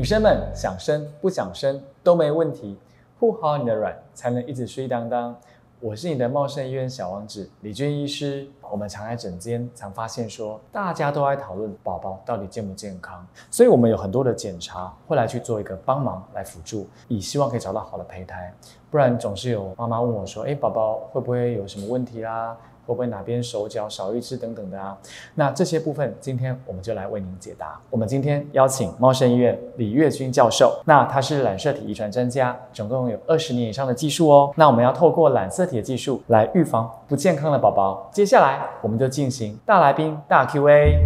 女生们想生不想生都没问题，护好你的卵，才能一直睡当当。我是你的茂盛医院小王子李军医师。我们常在诊间常发现说，大家都在讨论宝宝到底健不健康，所以我们有很多的检查会来去做一个帮忙来辅助，以希望可以找到好的胚胎。不然总是有妈妈问我说，哎，宝宝会不会有什么问题啦？会不会哪边手脚少一只等等的啊？那这些部分，今天我们就来为您解答。我们今天邀请茂盛医院李月君教授，那他是染色体遗传专家，总共有二十年以上的技术哦。那我们要透过染色体的技术来预防不健康的宝宝。接下来我们就进行大来宾大 Q&A。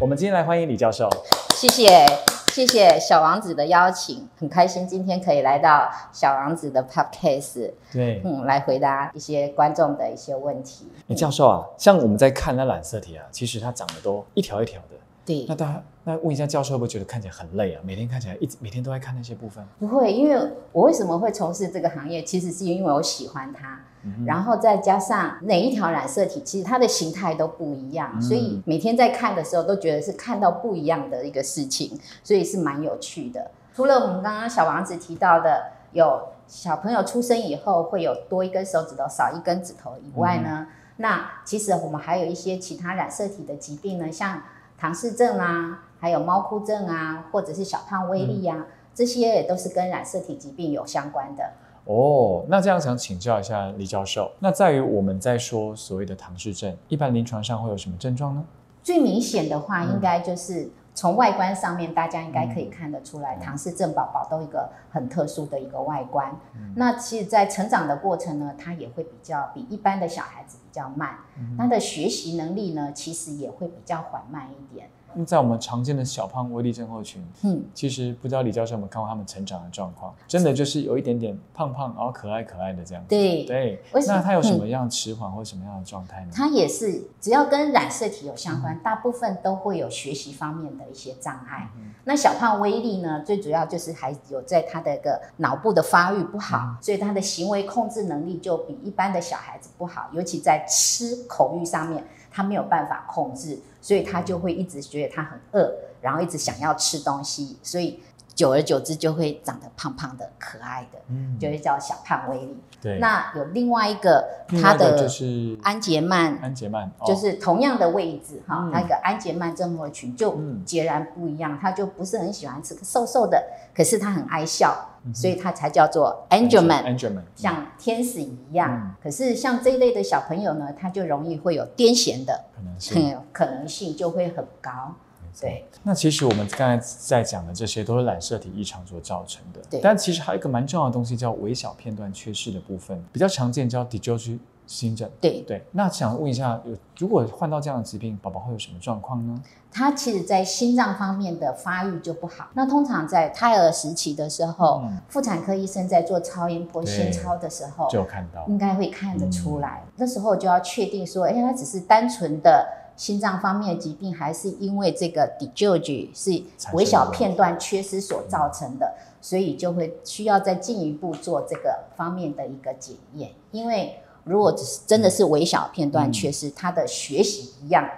我们今天来欢迎李教授，谢谢。谢谢小王子的邀请，很开心今天可以来到小王子的 pub case，对，嗯，来回答一些观众的一些问题。李教授啊，像我们在看那染色体啊，其实它长得都一条一条的。对，那大家那问一下教授，会不会觉得看起来很累啊？每天看起来一直每天都在看那些部分？不会，因为我为什么会从事这个行业，其实是因为我喜欢它。然后再加上哪一条染色体，其实它的形态都不一样，所以每天在看的时候都觉得是看到不一样的一个事情，所以是蛮有趣的。除了我们刚刚小王子提到的，有小朋友出生以后会有多一根手指头、少一根指头以外呢，那其实我们还有一些其他染色体的疾病呢，像唐氏症啊，还有猫哭症啊，或者是小胖威力呀，这些也都是跟染色体疾病有相关的。哦，那这样想请教一下李教授，那在于我们在说所谓的唐氏症，一般临床上会有什么症状呢？最明显的话，应该就是从外观上面，大家应该可以看得出来，唐氏症宝宝都一个很特殊的一个外观。那其实，在成长的过程呢，他也会比较比一般的小孩子比较慢，他的学习能力呢，其实也会比较缓慢一点。那在我们常见的小胖威力症候群，嗯，其实不知道李教授有没有看过他们成长的状况，真的就是有一点点胖胖，然后可爱可爱的这样。对对，那他有什么样迟缓或什么样的状态呢？他也是只要跟染色体有相关，大部分都会有学习方面的一些障碍。那小胖威力呢，最主要就是还有在他的一个脑部的发育不好，所以他的行为控制能力就比一般的小孩子不好，尤其在吃口欲上面。他没有办法控制，所以他就会一直觉得他很饿，然后一直想要吃东西，所以久而久之就会长得胖胖的、可爱的，嗯，就会叫小胖威力。对，那有另外一个，他的就是安杰曼，安杰曼就是同样的位置哈，那个安杰曼症候群就截然不一样，他就不是很喜欢吃，瘦瘦的，可是他很爱笑。所以他才叫做 Angelman，像天使一样。可是像这一类的小朋友呢，他就容易会有癫痫的可能性，可能性就会很高。对。那其实我们刚才在讲的这些都是染色体异常所造成的。对。但其实还有一个蛮重要的东西叫微小片段缺失的部分，比较常见叫 Djog 新症。对对。那想问一下，有如果患到这样的疾病，宝宝会有什么状况呢？他其实，在心脏方面的发育就不好。那通常在胎儿时期的时候，妇产科医生在做超音波心超的时候，就看到，应该会看得出来。那时候就要确定说，哎，他只是单纯的心脏方面的疾病，还是因为这个 d o g 是微小片段缺失所造成的，所以就会需要再进一步做这个方面的一个检验。因为如果只是真的是微小片段缺失，他的学习一样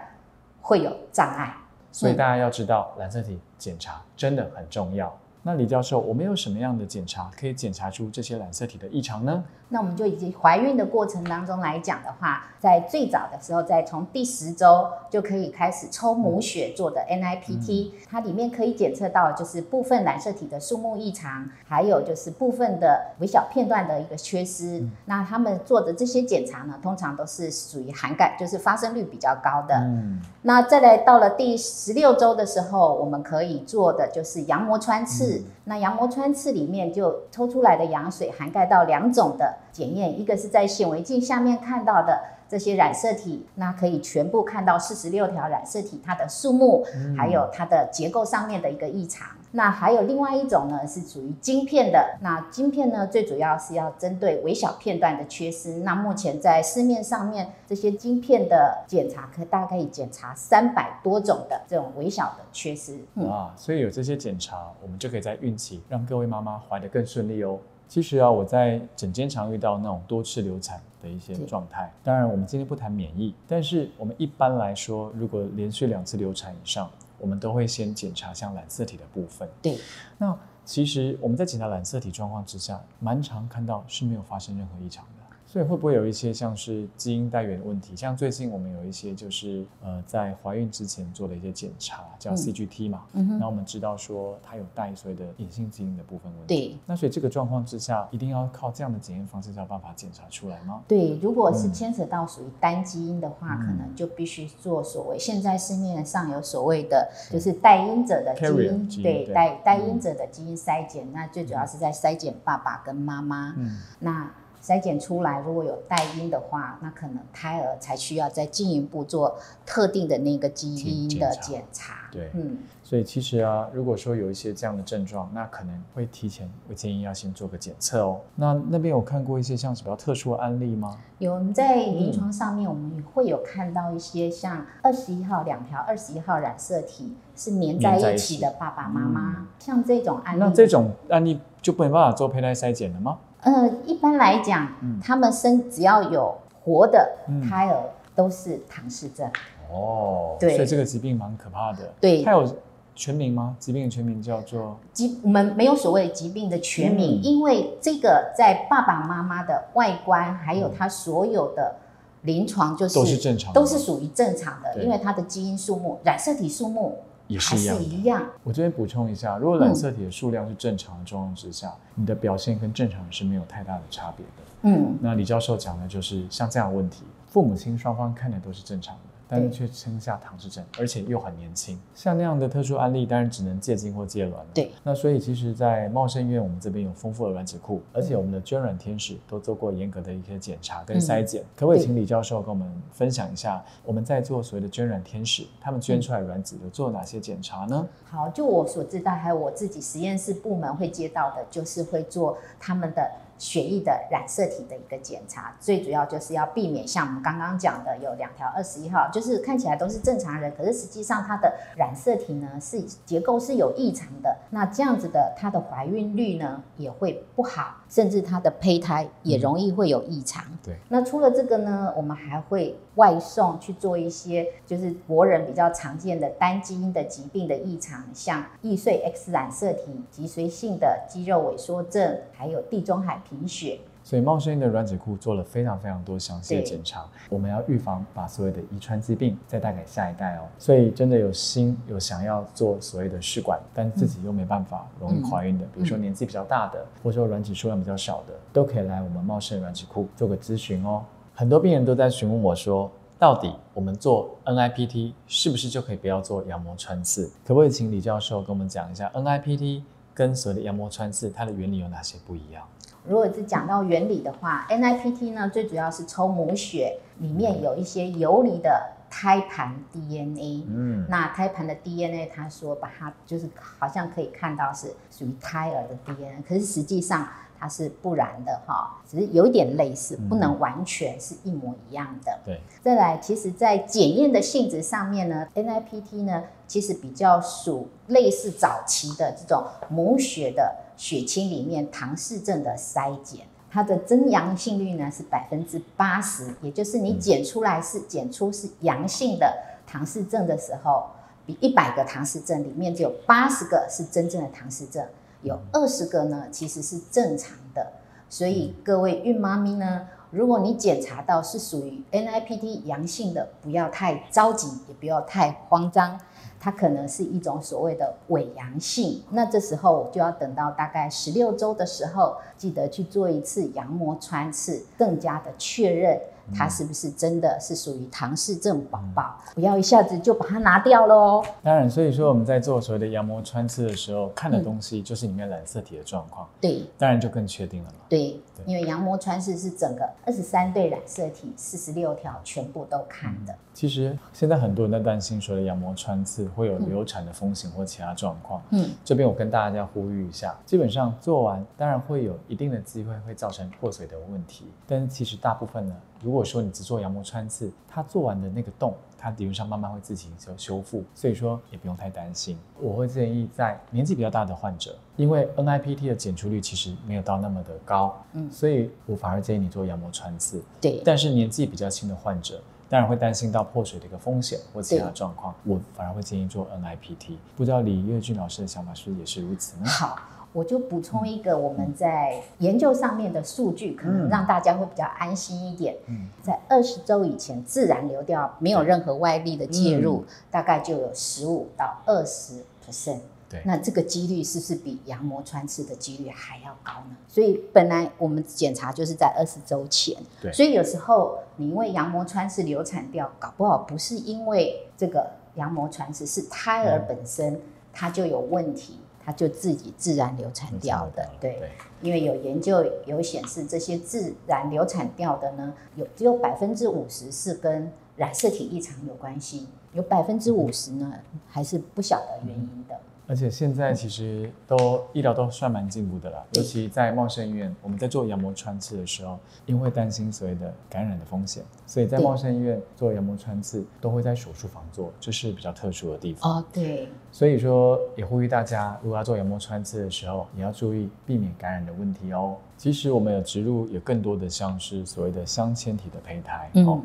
会有障碍。所以大家要知道，染色体检查真的很重要。那李教授，我们有什么样的检查可以检查出这些染色体的异常呢？那我们就以及怀孕的过程当中来讲的话，在最早的时候，在从第十周就可以开始抽母血做的 NIPT，它里面可以检测到就是部分染色体的数目异常，还有就是部分的微小片段的一个缺失。那他们做的这些检查呢，通常都是属于涵盖，就是发生率比较高的。嗯。那再来到了第十六周的时候，我们可以做的就是羊膜穿刺。那羊膜穿刺里面就抽出来的羊水涵盖到两种的检验，一个是在显微镜下面看到的这些染色体，那可以全部看到四十六条染色体它的数目，还有它的结构上面的一个异常。那还有另外一种呢，是属于晶片的。那晶片呢，最主要是要针对微小片段的缺失。那目前在市面上面，这些晶片的检查可大概可以检查三百多种的这种微小的缺失。啊，所以有这些检查，我们就可以在孕期让各位妈妈怀得更顺利哦。其实啊，我在诊间常遇到那种多次流产的一些状态。当然，我们今天不谈免疫，但是我们一般来说，如果连续两次流产以上，我们都会先检查像染色体的部分。对，那其实我们在检查染色体状况之下，蛮常看到是没有发生任何异常的。所以会不会有一些像是基因带源的问题？像最近我们有一些就是呃在怀孕之前做了一些检查，叫嗯 CGT 嘛，嗯哼那我们知道说它有带所谓的隐性基因的部分问题。对。那所以这个状况之下，一定要靠这样的检验方式才有办法检查出来吗？对，如果是嗯牵扯到属于单基因的话，嗯可能就必须做所谓现在市面上有所谓的就是带因者的基因，基因对对带带因者的基因筛检，那最主要是在筛检爸爸跟妈妈。嗯，那筛检出来如果有带因的话，那可能胎儿才需要再进一步做特定的那个基因的检检查。对嗯，所以其实啊，如果说有一些这样的症状，那可能会提前，我建议要先做个检测哦。那那边有看过一些像是比较特殊的案例吗？有我们在临床上面，我们会有看到一些像二十一号两条二十一号染色体是粘在一起的爸爸妈妈，像这种案例，那这种案例就没办法做胚胎筛检了吗？呃，一般来讲，嗯。他们生只要有活的嗯。胎儿都是唐氏症。哦，对。所以这个疾病蛮可怕的。对。它有全名吗？疾病的全名叫做？疾我们没有所谓疾病的全名，嗯。因为这个在爸爸妈妈的外观，还有他所有的临床，就是都是正常的。都是属于正常的，因为它的基因数目、染色体数目也是一样的。一样。我这边补充一下，如果染色体的数量是正常的状况之下，你的表现跟正常人是没有太大的差别的。嗯，那李教授讲的就是像这样的问题，父母亲双方看的都是正常的，但是却生下唐氏症，而且又很年轻。像那样的特殊案例，当然只能借精或借卵了。对。那所以其实，在茂盛医院，我们这边有丰富的卵子库，而且我们的捐卵天使都做过严格的一些检查跟筛检。可不可以请李教授跟我们分享一下，我们在做所谓的捐卵天使，他们捐出来卵子有做哪些检查呢？好，就我所知道，还有我自己实验室部门会接到的，就是会做他们的血液的染色体的一个检查，最主要就是要避免像我们刚刚讲的有两条二十一号，就是看起来都是正常人，可是实际上它的染色体呢是结构是有异常的，那这样子的它的怀孕率呢也会不好，甚至它的胚胎也容易会有异常。对，那除了这个呢，我们还会外送去做一些就是国人比较常见的单基因的疾病的异常，像易碎 X 染色体、脊髓性的肌肉萎缩症，还有地中海贫血。所以茂盛的卵子库做了非常非常多详细的对检查，我们要预防把所有的遗传疾病再带给下一代哦。所以真的有心有想要做所谓的试管，但自己又没办法容易怀孕的，比如说年纪比较大的，或者说卵子数量比较少的，都可以来我们茂盛卵子库做个咨询哦。很多病人都在询问我说，到底我们做 NIPT 是不是就可以不要做羊膜穿刺？可不可以请李教授跟我们讲一下 NIPT 跟所谓的羊膜穿刺它的原理有哪些不一样？如果是讲到原理的话，NIPT 呢最主要是抽母血，里面有一些游离的胎盘 DNA。嗯，那胎盘的 DNA，他说把它就是好像可以看到是属于胎儿的 DNA，可是实际上它是不然的哈，只是有一点类似，嗯不能完全是一模一样的。对。再来，其实在检验的性质上面呢，NIPT 呢其实比较属类似早期的这种母血的血清里面唐氏症的筛检。它的真阳性率呢是百分之八十，也就是你检出来是检出是阳性的唐氏症的时候，比一百个唐氏症里面就有八十个是真正的唐氏症，有二十个呢其实是正常的。所以各位孕妈咪呢，如果你检查到是属于 NIPT 阳性的，不要太着急，也不要太慌张。它可能是一种所谓的伪阳性，那这时候就要等到大概十六周的时候，记得去做一次羊膜穿刺，更加的确认它是不是真的是属于唐氏症宝宝，不要一下子就把它拿掉喽。当然，所以说我们在做所谓的羊膜穿刺的时候，看的东西就是里面染色体的状况，对当然就更确定了嘛。对对，因为羊膜穿刺是整个二十三对染色体四十六条全部都看的。其实现在很多人在担心所谓的羊膜穿刺会有流产的风险或其他状况。嗯，这边我跟大家呼吁一下，基本上做完当然会有一定的机会会造成破水的问题，但是其实大部分呢，如果说你只做羊膜穿刺，它做完的那个洞，它理论上慢慢会自行就修复，所以说也不用太担心。我会建议在年纪比较大的患者，因为 NIPT 的检出率其实没有到那么的高，嗯所以我反而建议你做羊膜穿刺。对，但是年纪比较轻的患者，当然会担心到破水的一个风险或其他对状况，我反而会建议做 NIPT。不知道李月俊老师的想法是不是也是如此呢？好，我就补充一个我们在研究上面的数据，可能嗯让大家会比较安心一点。嗯，在二十周以前自然流掉，没有任何外力的介入，嗯大概就有十五到二十 percent。对，那这个几率是不是比羊膜穿刺的几率还要高呢？所以本来我们检查就是在二十周前，对所以有时候你因为羊膜穿刺流产掉，搞不好不是因为这个羊膜穿刺，是胎儿嗯本身它就有问题，它就自己自然流产掉的。对，对，因为有研究有显示，这些自然流产掉的呢，有只有百分之五十是跟染色体异常有关系，有百分之五十呢还是不晓得原因的。而且现在其实都医疗都算蛮进步的了，尤其在茂盛医院，我们在做羊膜穿刺的时候，因为担心所谓的感染的风险，所以在茂盛医院做羊膜穿刺都会在手术房做，这是比较特殊的地方。哦，对，所以说，也呼吁大家，如果要做羊膜穿刺的时候，也要注意避免感染的问题哦。其实我们有植入有更多的像是所谓的镶嵌体的胚胎，嗯。哦，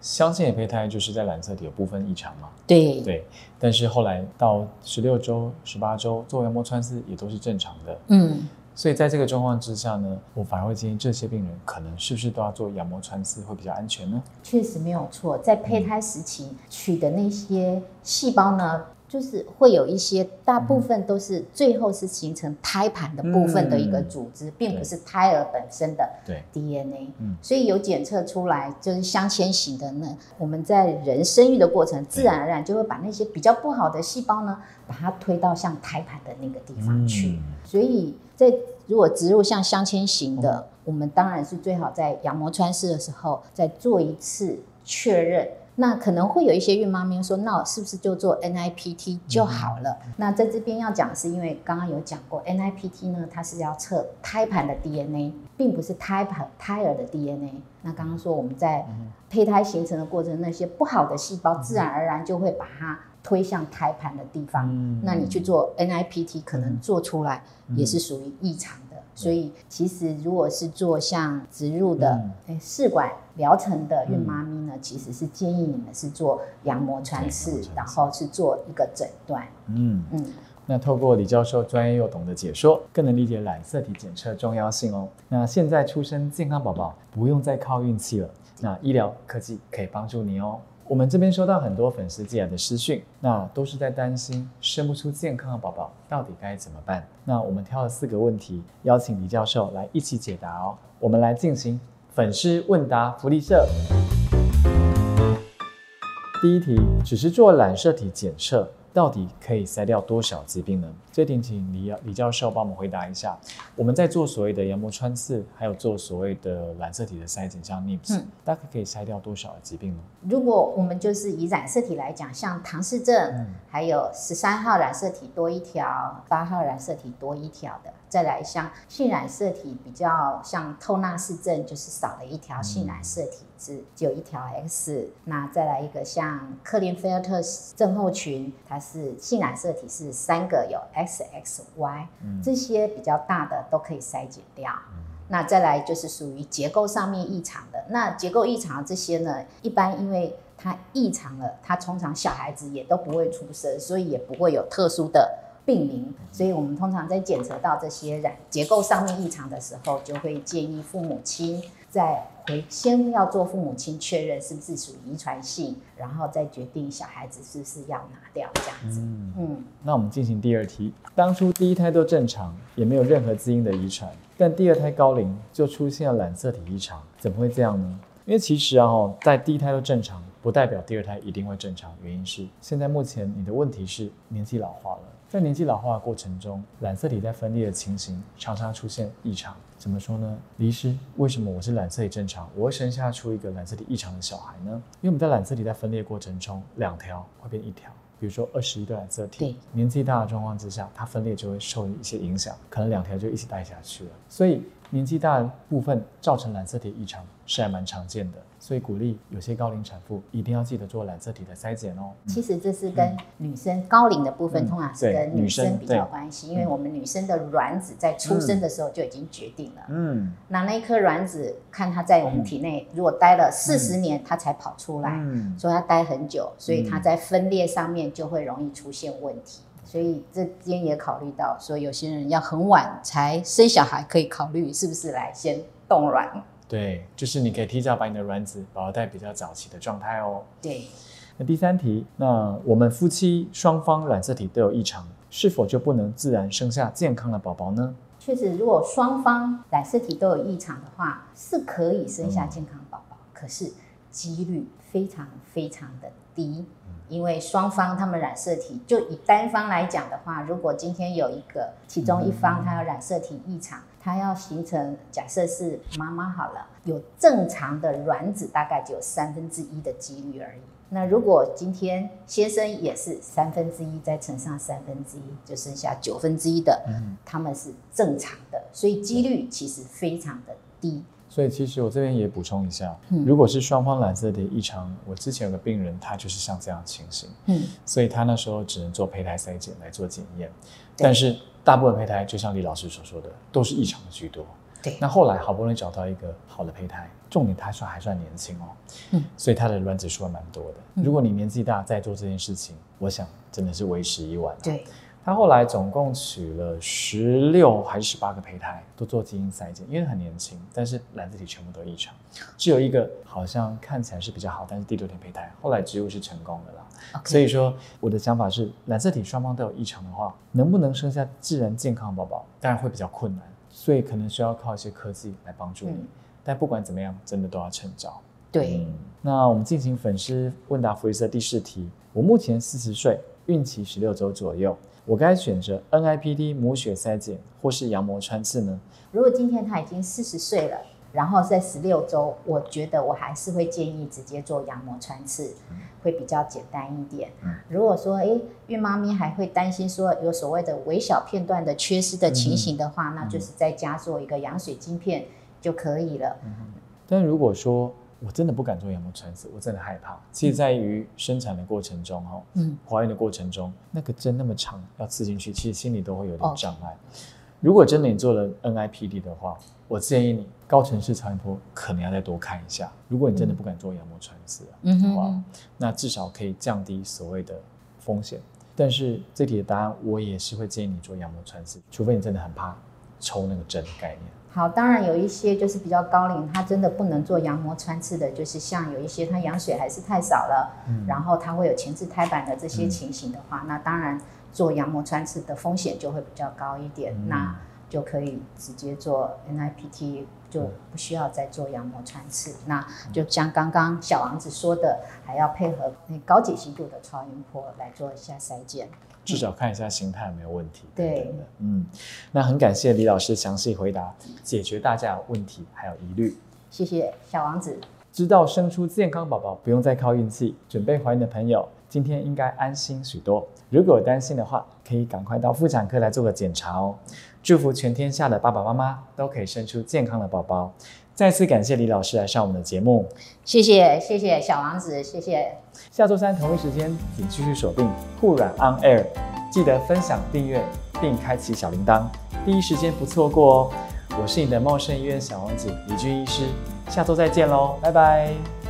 镶嵌体胚胎就是在染色体有部分异常嘛，对，对。但是后来到十六周、十八周做羊膜穿刺也都是正常的，嗯，所以在这个状况之下呢，我反而会建议这些病人可能是不是都要做羊膜穿刺会比较安全呢？确实没有错，在胚胎时期取的那些细胞呢。就是会有一些，大部分都是最后是形成胎盘的部分的一个组织，并不是胎儿本身的，DNA，嗯。所以有检测出来就是镶嵌型的呢，我们在人生育的过程，自然而然就会把那些比较不好的细胞呢，把它推到像胎盘的那个地方去。嗯。所以在如果植入像镶嵌型的，我们当然是最好在羊膜穿刺的时候再做一次确认。那可能会有一些孕妈咪说，那我是不是就做 NIPT 就好了？那在这边要讲的是，因为刚刚有讲过，NIPT 呢，它是要测胎盘的 DNA，并不是胎盘胎儿的 DNA。那刚刚说我们在胚胎形成的过程，那些不好的细胞自然而然就会把它推向胎盘的地方。嗯那你去做 NIPT，可能做出来也是属于异常的。所以其实如果是做像植入的嗯诶试管疗程的孕妈咪呢，其实是建议你们是做羊膜穿刺然刺后是做一个诊断。嗯。嗯，那透过李教授专业又懂的解说，更能理解染色体检测重要性哦。那现在出生健康宝宝不用再靠运气了，那医疗科技可以帮助你哦。我们这边收到很多粉丝寄来的私讯，那都是在担心生不出健康的宝宝到底该怎么办。那我们挑了四个问题，邀请李教授来一起解答哦。我们来进行粉丝问答福利社。第一题，只是做染色体检测，到底可以筛掉多少疾病呢？这点请李李教授帮我们回答一下。我们在做所谓的羊膜穿刺，还有做所谓的染色体的筛检，像 NIPS，、嗯大概可以筛掉多少的疾病呢？如果我们就是以染色体来讲，像唐氏症，嗯还有十三号染色体多一条，八号染色体多一条的，再来像性染色体比较像透纳氏症，就是少了一条性染色体是只有一条 X。那再来一个像克林菲尔特症候群，它是性染色体是三个有 X X Y，嗯这些比较大的都可以筛减掉。那再来就是属于结构上面异常的，那结构异常这些呢，一般因为它异常了，它通常小孩子也都不会出生，所以也不会有特殊的病名，所以我们通常在检测到这些染结构上面异常的时候，就会建议父母亲在回先要做父母亲确认是不是属于遗传性，然后再决定小孩子是不是要拿掉这样子。嗯，嗯，那我们进行第二题。当初第一胎都正常，也没有任何基因的遗传，但第二胎高龄就出现了染色体异常，怎么会这样呢？因为其实啊，哦，在第一胎都正常，不代表第二胎一定会正常。原因是现在目前你的问题是年纪老化了，在年纪老化的过程中，染色体在分裂的情形常常出现异常。怎么说呢？李医师，为什么我是染色体正常，我会生下出一个染色体异常的小孩呢？因为我们在染色体在分裂过程中，两条会变一条。比如说二十一对染色体，年纪大的状况之下，它分裂就会受一些影响，可能两条就一起带下去了。所以年纪大部分造成染色体异常是还蛮常见的，所以鼓励有些高龄产妇一定要记得做染色体的筛检哦。其实这是跟女生高龄的部分，嗯通常是跟女女生。生比较对关系，因为我们女生的卵子在出生的时候就已经决定了。嗯。那那一颗卵子，看它在我们体内，如果待了四十年，它才跑出来，嗯，所以它待很久，所以它在分裂上面就会容易出现问题。所以这边也考虑到，说有些人要很晚才生小孩，可以考虑是不是来先冻卵。对，就是你可以提早把你的卵子保留在比较早期的状态哦。对，那第三题，那我们夫妻双方染色体都有异常，是否就不能自然生下健康的宝宝呢？确实，如果双方染色体都有异常的话，是可以生下健康宝宝，可是几率非常非常的低。因为双方他们染色体，就以单方来讲的话，如果今天有一个其中一方他有染色体异常，他要形成假设是妈妈好了，有正常的卵子大概只有三分之一的几率而已。那如果今天先生也是三分之一，再乘上三分之一，就剩下九分之一的，嗯，他们是正常的，所以几率其实非常的低。所以其实我这边也补充一下，嗯。如果是双方染色体异常，我之前有个病人，他就是像这样的情形，嗯，所以他那时候只能做胚胎筛检来做检验，但是大部分胚胎就像李老师所说的，都是异常的居多。对。那后来好不容易找到一个好的胚胎，重点他算还算年轻哦，嗯，所以他的卵子数还蛮多的。嗯。如果你年纪大再做这件事情，我想真的是为时已晚、啊。对，他后来总共取了十六还是十八个胚胎，都做基因筛检，因为很年轻，但是染色体全部都异常，只有一个好像看起来是比较好，但是第六天胚胎，后来植入是成功的啦。所以说，我的想法是，染色体双方都有异常的话，能不能生下自然健康的宝宝，当然会比较困难，所以可能需要靠一些科技来帮助你。嗯但不管怎么样，真的都要趁早。对，嗯，那我们进行粉丝问答福利社第四题。我目前四十岁，孕期十六周左右，我该选择 NIPD 母血筛检或是羊膜穿刺呢？如果今天他已经四十岁了，然后在十六周，我觉得我还是会建议直接做羊膜穿刺，会比较简单一点。嗯如果说，诶，孕妈咪还会担心说有所谓的微小片段的缺失的情形的话，那就是在家做一个羊水晶片就可以了。但如果说我真的不敢做羊膜穿刺，我真的害怕。其实在于生产的过程中，哈，嗯，怀孕的过程中，那个针那么长要刺进去，其实心里都会有点哦障碍。如果真的你做了 NIPD 的话，我建议你高层次超音波可能要再多看一下。如果你真的不敢做羊膜穿刺啊嗯的话，那至少可以降低所谓的风险。但是这题的答案，我也是会建议你做羊膜穿刺，除非你真的很怕抽那个针的概念。好，当然有一些就是比较高龄，他真的不能做羊膜穿刺的，就是像有一些他羊水还是太少了，嗯。然后他会有前置胎板的这些嗯。情形的话，那当然做羊膜穿刺的风险就会比较高一点，嗯。那就可以直接做 NIPT，就不需要再做羊膜穿刺。那就像刚刚小王子说的，还要配合那高解析度的超音波来做一下筛检。至少看一下形态有没有问题。对等等的，嗯，那很感谢李老师详细回答，解决大家的问题还有疑虑。谢谢小王子。知道生出健康宝宝不用再靠运气，准备怀孕的朋友今天应该安心许多。如果有担心的话，可以赶快到妇产科来做个检查哦。祝福全天下的爸爸妈妈都可以生出健康的宝宝。再次感谢李老师来上我们的节目。谢谢谢谢小王子，谢谢。下周三同一时间，请继续锁定酷软 On Air，记得分享、订阅并开启小铃铛，第一时间不错过哦。我是你的茂盛医院小王子李军医师，下周再见喽，拜拜。